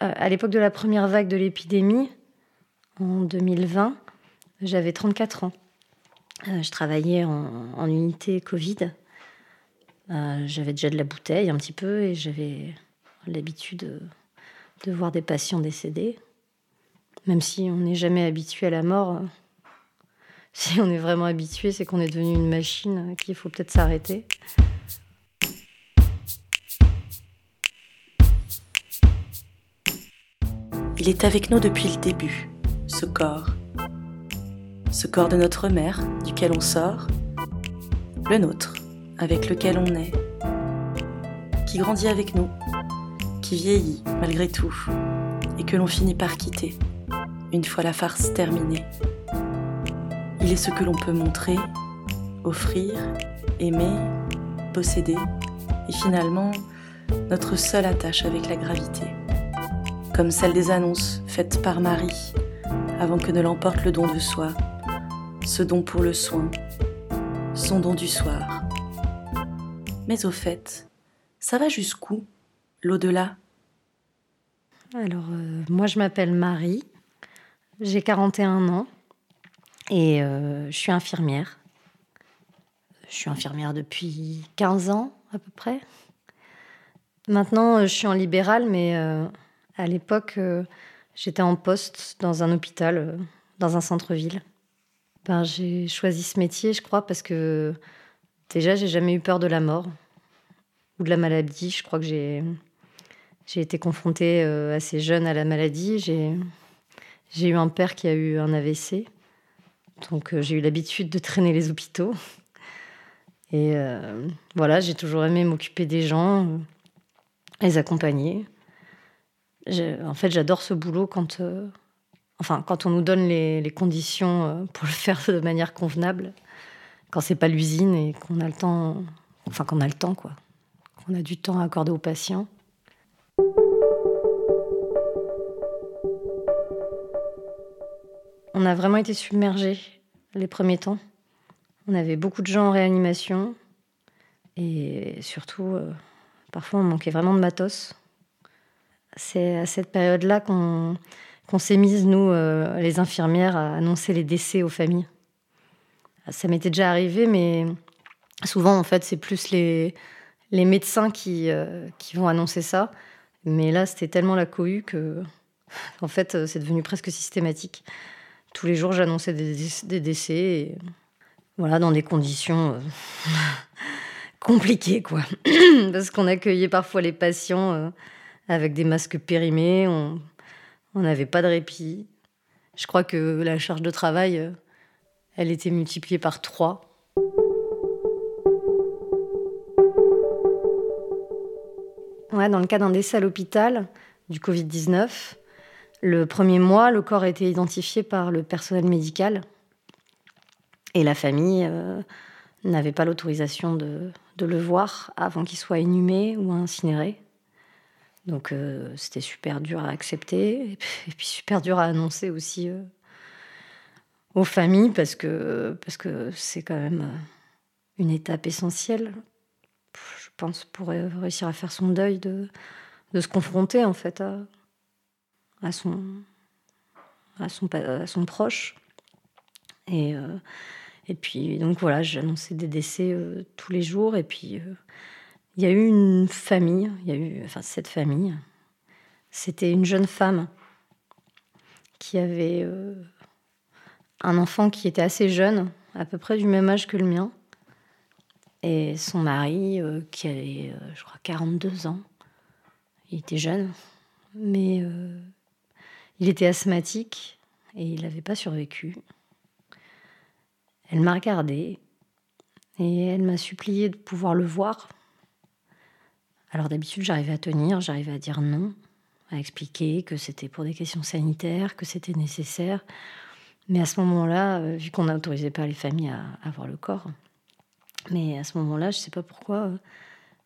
à l'époque de la première vague de l'épidémie, en 2020, j'avais 34 ans. Euh, je travaillais en, unité Covid. Euh, j'avais déjà de la bouteille un petit peu et j'avais l'habitude de, voir des patients décédés. Même si on n'est jamais habitué à la mort, si on est vraiment habitué, c'est qu'on est devenu une machine qu'il faut peut-être s'arrêter. Il est avec nous depuis le début, ce corps. Ce corps de notre mère, duquel on sort, le nôtre, avec lequel on est, qui grandit avec nous, qui vieillit malgré tout, et que l'on finit par quitter, une fois la farce terminée. Il est ce que l'on peut montrer, offrir, aimer, posséder, et finalement notre seule attache avec la gravité, comme celle des annonces faites par Marie avant que ne l'emporte le don de soi ce don pour le soin, son don du soir. Mais au fait, ça va jusqu'où, l'au-delà? Alors, euh, moi je m'appelle Marie, j'ai 41 ans et euh, je suis infirmière. Je suis infirmière depuis 15 ans à peu près. Maintenant, euh, je suis en libéral, mais à l'époque, j'étais en poste dans un hôpital, dans un centre-ville. Ben, j'ai choisi ce métier, je crois, parce que déjà, j'ai jamais eu peur de la mort ou de la maladie. Je crois que j'ai, j'ai été confrontée euh, assez jeune à la maladie. J'ai, j'ai eu un père qui a eu un AVC. Donc, euh, j'ai eu l'habitude de traîner les hôpitaux. Et euh, voilà, j'ai toujours aimé m'occuper des gens, les accompagner. En fait, j'adore ce boulot quand, enfin, quand on nous donne les, conditions euh, pour le faire de manière convenable, quand c'est pas l'usine et qu'on a le temps, enfin, qu'on a le temps, quoi, qu'on a du temps à accorder aux patients. On a vraiment été submergés les premiers temps. On avait beaucoup de gens en réanimation et surtout, euh, parfois, on manquait vraiment de matos. C'est à cette période-là qu'on s'est mise, nous, euh, les infirmières, à annoncer les décès aux familles. Ça m'était déjà arrivé, mais souvent, en fait, c'est plus les, médecins qui, euh, qui vont annoncer ça. Mais là, c'était tellement la cohue que, en fait, euh, c'est devenu presque systématique. Tous les jours, j'annonçais des, décès, voilà, dans des conditions compliquées, quoi. Parce qu'on accueillait parfois les patients avec des masques périmés. On, n'avait pas de répit. Je crois que la charge de travail, euh, elle était multipliée par trois. Dans le cas d'un décès à l'hôpital du Covid-19, le premier mois, le corps a été identifié par le personnel médical et la famille euh, n'avait pas l'autorisation de, le voir avant qu'il soit inhumé ou incinéré. Donc euh, c'était super dur à accepter et puis, super dur à annoncer aussi euh, aux familles parce que c'est quand même euh, une étape essentielle, je pense, pour réussir à faire son deuil de, se confronter en fait à, son à son, à son proche. Et, et puis donc voilà, j'annonçais des décès tous les jours et puis il y a eu une famille, il y a eu, enfin cette famille, c'était une jeune femme qui avait euh, un enfant qui était assez jeune, à peu près du même âge que le mien, et son mari euh, qui avait, euh, je crois, 42 ans. Il était jeune, mais il était asthmatique et il n'avait pas survécu. Elle m'a regardée et elle m'a supplié de pouvoir le voir alors d'habitude, j'arrivais à tenir, j'arrivais à dire non, à expliquer que c'était pour des questions sanitaires, que c'était nécessaire. Mais à ce moment-là, euh, vu qu'on n'autorisait pas les familles à, voir le corps, mais à ce moment-là, je ne sais pas pourquoi, euh,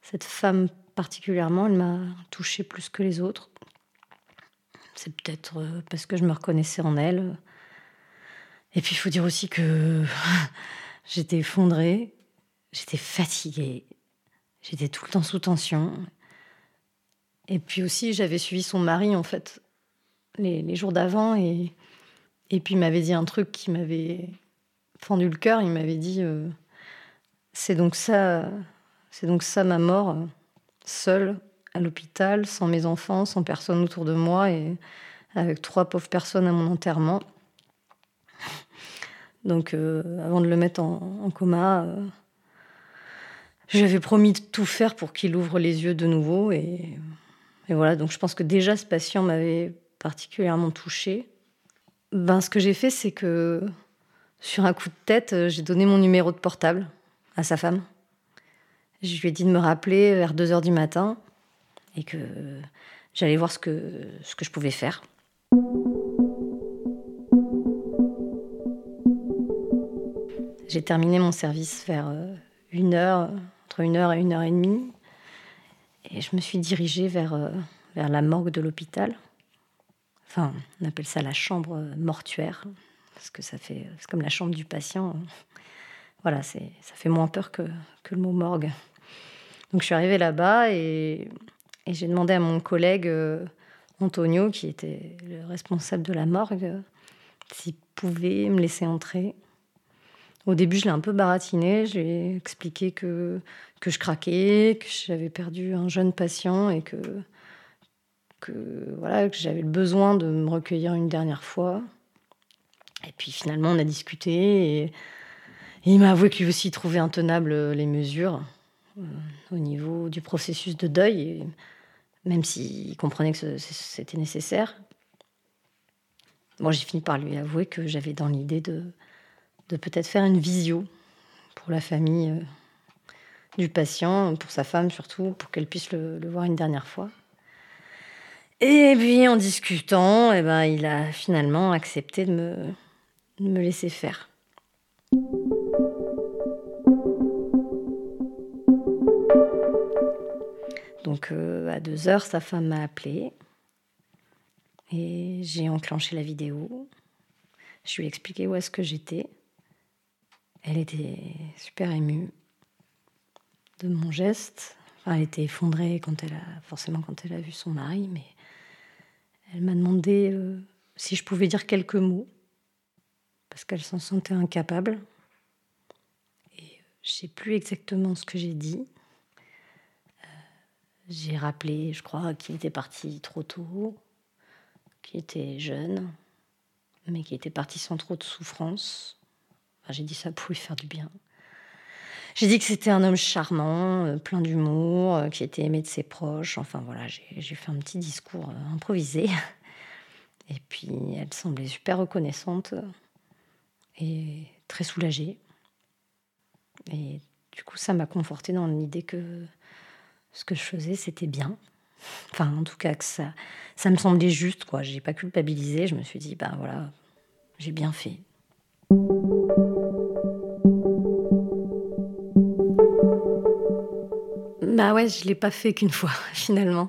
cette femme particulièrement, elle m'a touchée plus que les autres. C'est peut-être euh, parce que je me reconnaissais en elle. Et puis il faut dire aussi que j'étais effondrée, j'étais fatiguée, J'étais tout le temps sous tension. Et puis aussi, j'avais suivi son mari, en fait, les, jours d'avant. Et, et puis, il m'avait dit un truc qui m'avait fendu le cœur. Il m'avait dit euh, C'est donc ça, c'est donc ça ma mort, seule, à l'hôpital, sans mes enfants, sans personne autour de moi, et avec trois pauvres personnes à mon enterrement. Donc, euh, avant de le mettre en, coma, euh, j'avais promis de tout faire pour qu'il ouvre les yeux de nouveau. Et, voilà, donc je pense que déjà ce patient m'avait particulièrement touchée. Ben, ce que j'ai fait, c'est que sur un coup de tête, euh, j'ai donné mon numéro de portable à sa femme. Je lui ai dit de me rappeler vers 2 heures du matin et que j'allais voir ce que, ce que je pouvais faire. J'ai terminé mon service vers euh, une heure, entre une heure et une heure et demie. Et je me suis dirigée vers, euh, vers la morgue de l'hôpital. Enfin, on appelle ça la chambre mortuaire, parce que ça fait, c'est comme la chambre du patient. Voilà, c'est, ça fait moins peur que, que le mot morgue. Donc je suis arrivée là-bas et, et j'ai demandé à mon collègue euh, Antonio, qui était le responsable de la morgue, s'il pouvait me laisser entrer. Au début, je l'ai un peu baratiné. J'ai expliqué que, je craquais, que j'avais perdu un jeune patient et que, voilà, que j'avais le besoin de me recueillir une dernière fois. Et puis finalement, on a discuté et, il m'a avoué qu'il aussi trouvait intenables les mesures euh, au niveau du processus de deuil, même s'il comprenait que c'était nécessaire. Moi, j'ai fini par lui avouer que j'avais dans l'idée de, de peut-être faire une visio pour la famille euh, du patient, pour sa femme surtout, pour qu'elle puisse le, voir une dernière fois. Et puis en discutant, eh ben, il a finalement accepté de me, laisser faire. Donc euh, à deux heures, sa femme m'a appelé et j'ai enclenché la vidéo. Je lui ai expliqué où est-ce que j'étais. Elle était super émue de mon geste. elle était effondrée quand elle a, forcément quand elle a vu son mari, mais elle m'a demandé euh, si je pouvais dire quelques mots parce qu'elle s'en sentait incapable. Et euh, je sais plus exactement ce que j'ai dit. Euh, j'ai rappelé, je crois, qu'il était parti trop tôt, qu'il était jeune, mais qu'il était parti sans trop de souffrance j'ai dit ça pouvait faire du bien. J'ai dit que c'était un homme charmant, euh, plein d'humour, euh, qui était aimé de ses proches. Enfin voilà, j'ai fait un petit discours euh, improvisé. Et puis elle semblait super reconnaissante et très soulagée. Et du coup, ça m'a conforté dans l'idée que ce que je faisais, c'était bien. Enfin, en tout cas, que ça, ça me semblait juste, quoi. J'ai pas culpabilisé. Je me suis dit, ben voilà, j'ai bien fait. Bah ouais, je l'ai pas fait qu'une fois finalement.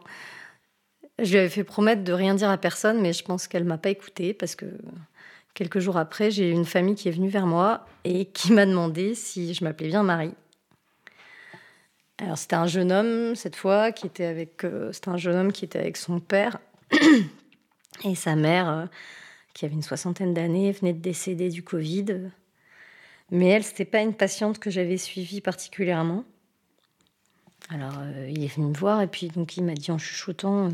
Je lui avais fait promettre de rien dire à personne, mais je pense qu'elle m'a pas écouté parce que quelques jours après, j'ai une famille qui est venue vers moi et qui m'a demandé si je m'appelais bien Marie. Alors c'était un jeune homme cette fois qui était avec, euh, c'était un jeune homme qui était avec son père et sa mère euh, qui avait une soixantaine d'années venait de décéder du Covid. Mais elle, c'était pas une patiente que j'avais suivie particulièrement. Alors, euh, il est venu me voir et puis donc il m'a dit en chuchotant euh,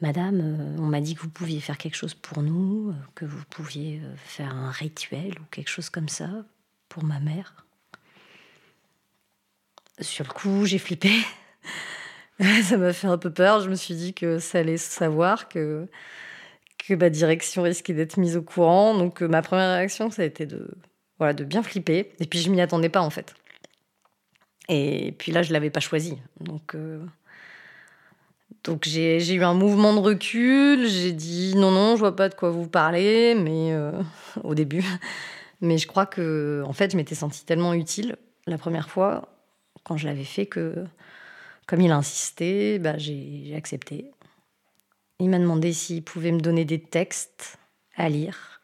Madame, euh, on m'a dit que vous pouviez faire quelque chose pour nous, que vous pouviez faire un rituel ou quelque chose comme ça pour ma mère. Sur le coup, j'ai flippé. ça m'a fait un peu peur. Je me suis dit que ça allait se savoir, que, que ma direction risquait d'être mise au courant. Donc, ma première réaction, ça a été de, voilà, de bien flipper. Et puis, je m'y attendais pas en fait. Et puis là, je l'avais pas choisi. Donc, euh, donc j'ai eu un mouvement de recul. J'ai dit non, non, je vois pas de quoi vous parlez, mais euh, au début. Mais je crois que, en fait, je m'étais sentie tellement utile la première fois quand je l'avais fait que, comme il a insisté, bah, j'ai accepté. Il m'a demandé s'il pouvait me donner des textes à lire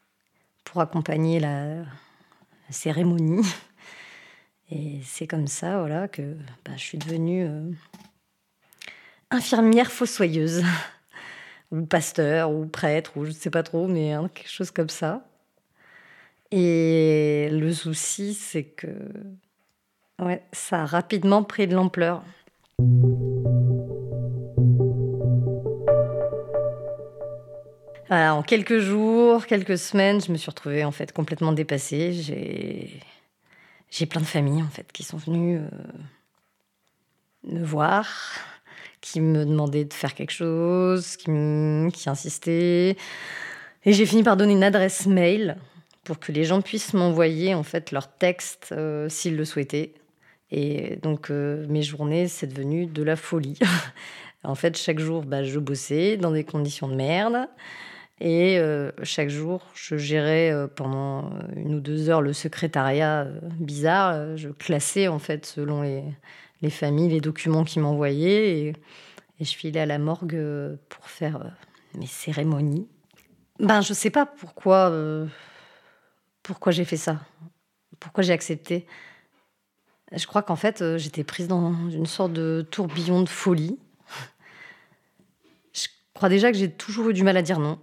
pour accompagner la cérémonie. Et c'est comme ça, voilà, que bah, je suis devenue euh, infirmière fossoyeuse, ou pasteur, ou prêtre, ou je ne sais pas trop, mais hein, quelque chose comme ça. Et le souci, c'est que ça a rapidement pris de l'ampleur. En quelques jours, quelques semaines, je me suis retrouvée en fait complètement dépassée. J'ai, j'ai plein de familles en fait qui sont venues euh, me voir, qui me demandaient de faire quelque chose, qui, insistaient. Et j'ai fini par donner une adresse mail pour que les gens puissent m'envoyer en fait leur texte euh, s'ils le souhaitaient. Et donc euh, mes journées, c'est devenu de la folie. en fait, chaque jour, bah, je bossais dans des conditions de merde. Et euh, chaque jour, je gérais pendant une ou deux heures le secrétariat bizarre. Je classais en fait selon les, les familles, les documents qu'ils m'envoyaient. Et, et, je filais à la morgue pour faire mes cérémonies. Ben, je sais pas pourquoi, euh, pourquoi j'ai fait ça. Pourquoi j'ai accepté. Je crois qu'en fait, euh, j'étais prise dans une sorte de tourbillon de folie. Je crois déjà que j'ai toujours eu du mal à dire non.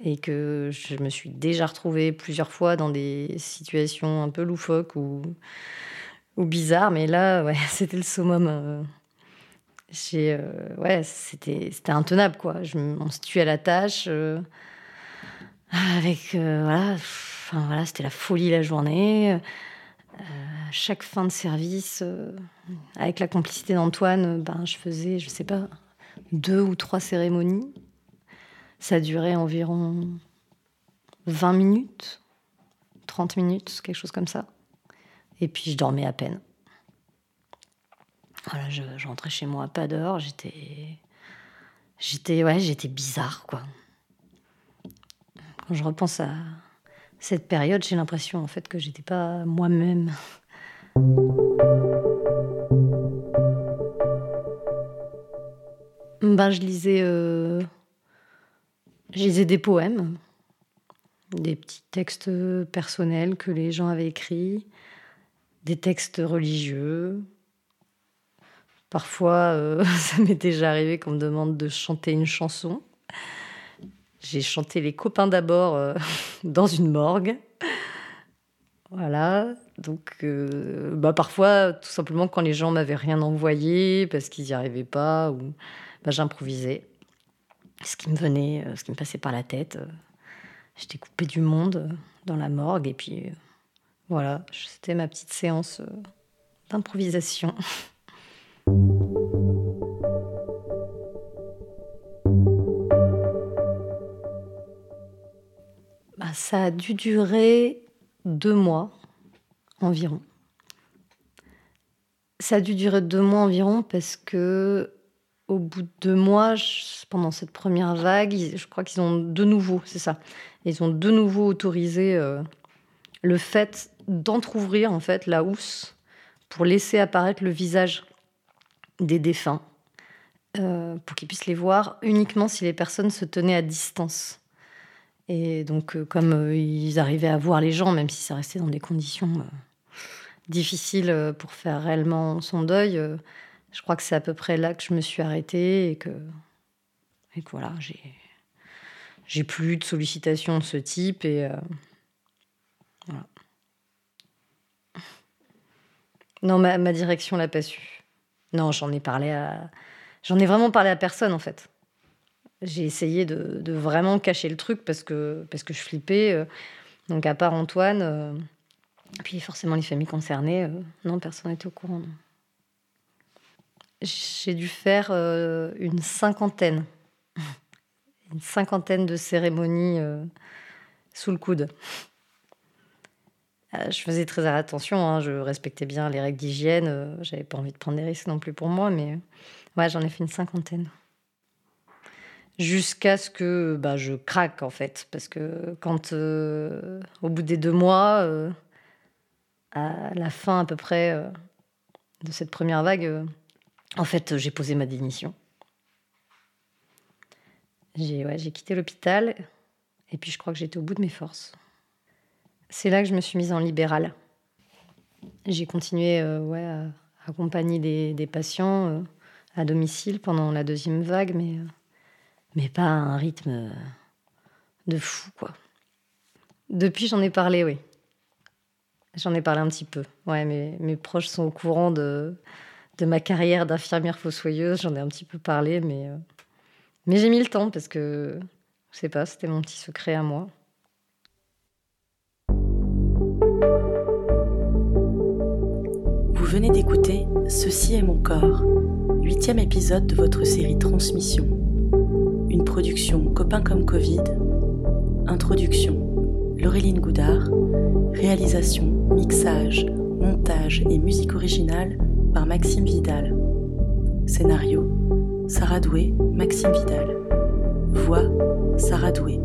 Et que je me suis déjà retrouvée plusieurs fois dans des situations un peu loufoques ou, ou bizarres. Mais là, ouais, c'était le summum. Euh, j'ai, ouais, c'était, c'était intenable, quoi. Je, on se tue à la tâche. Avec, euh, voilà, enfin, voilà c'était la folie la journée. Euh, chaque fin de service, euh, avec la complicité d'Antoine, ben, je faisais, je sais pas, deux ou trois cérémonies. Ça durait environ 20 minutes, 30 minutes, quelque chose comme ça. Et puis je dormais à peine. Voilà, je, rentrais chez moi pas d'heure, j'étais. J'étais, ouais, bizarre, quoi. Quand je repense à cette période, j'ai l'impression en fait que j'étais pas moi-même. Ben, je lisais, euh, je lisais des poèmes, des petits textes personnels que les gens avaient écrits, des textes religieux. Parfois, euh, ça m'est déjà arrivé qu'on me demande de chanter une chanson. J'ai chanté Les copains d'abord euh, dans une morgue. Voilà. Donc, euh, bah parfois, tout simplement, quand les gens m'avaient rien envoyé parce qu'ils n'y arrivaient pas, ou bah, j'improvisais ce qui me venait, euh, ce qui me passait par la tête. J'étais coupée du monde dans la morgue et puis voilà, c'était ma petite séance d'improvisation. ça a dû durer deux mois environ. Ça a dû durer deux mois environ parce que au bout de deux mois, pendant cette première vague, je crois qu'ils ont de nouveau, c'est ça, ils ont de nouveau autorisé euh, le fait d'entrouvrir en fait la housse pour laisser apparaître le visage des défunts, euh, pour qu'ils puissent les voir uniquement si les personnes se tenaient à distance. Et donc, euh, comme ils arrivaient à voir les gens, même si ça restait dans des conditions difficiles pour faire réellement son deuil, je crois que c'est à peu près là que je me suis arrêtée et que, et que voilà, j'ai, j'ai plus de sollicitations de ce type et voilà. Non, ma, ma direction l'a pas su. Non, j'en ai parlé à, j'en ai vraiment parlé à personne en fait j'ai essayé de, vraiment cacher le truc parce que, parce que je flippais. Euh. Donc, à part Antoine, euh, puis forcément les familles concernées, euh, non, personne n'était au courant. J'ai dû faire une cinquantaine, une cinquantaine de cérémonies sous le coude. Je faisais très attention, hein, je respectais bien les règles d'hygiène, j'avais pas envie de prendre des risques non plus pour moi, mais j'en ai fait une cinquantaine jusqu'à ce que bah, je craque en fait. Parce que quand, euh, au bout des deux mois, euh, à la fin à peu près euh, de cette première vague, en fait, j'ai posé ma démission. J'ai ouais, quitté l'hôpital et puis je crois que j'étais au bout de mes forces. C'est là que je me suis mise en libéral. J'ai continué ouais, à accompagner des, patients à domicile pendant la deuxième vague, mais, mais pas à un rythme de fou, quoi. Depuis, j'en ai parlé, oui. J'en ai parlé un petit peu. Ouais, mes, mes proches sont au courant de, de ma carrière d'infirmière fossoyeuse. J'en ai un petit peu parlé, mais, mais j'ai mis le temps parce que, je sais pas, c'était mon petit secret à moi. Vous venez d'écouter Ceci est mon corps, huitième épisode de votre série Transmission. Une production Copain comme Covid. Introduction Laureline Goudard. Réalisation, mixage, montage et musique originale Maxime Vidal. Scénario Sarah Doué, Maxime Vidal. Voix Sarah Doué.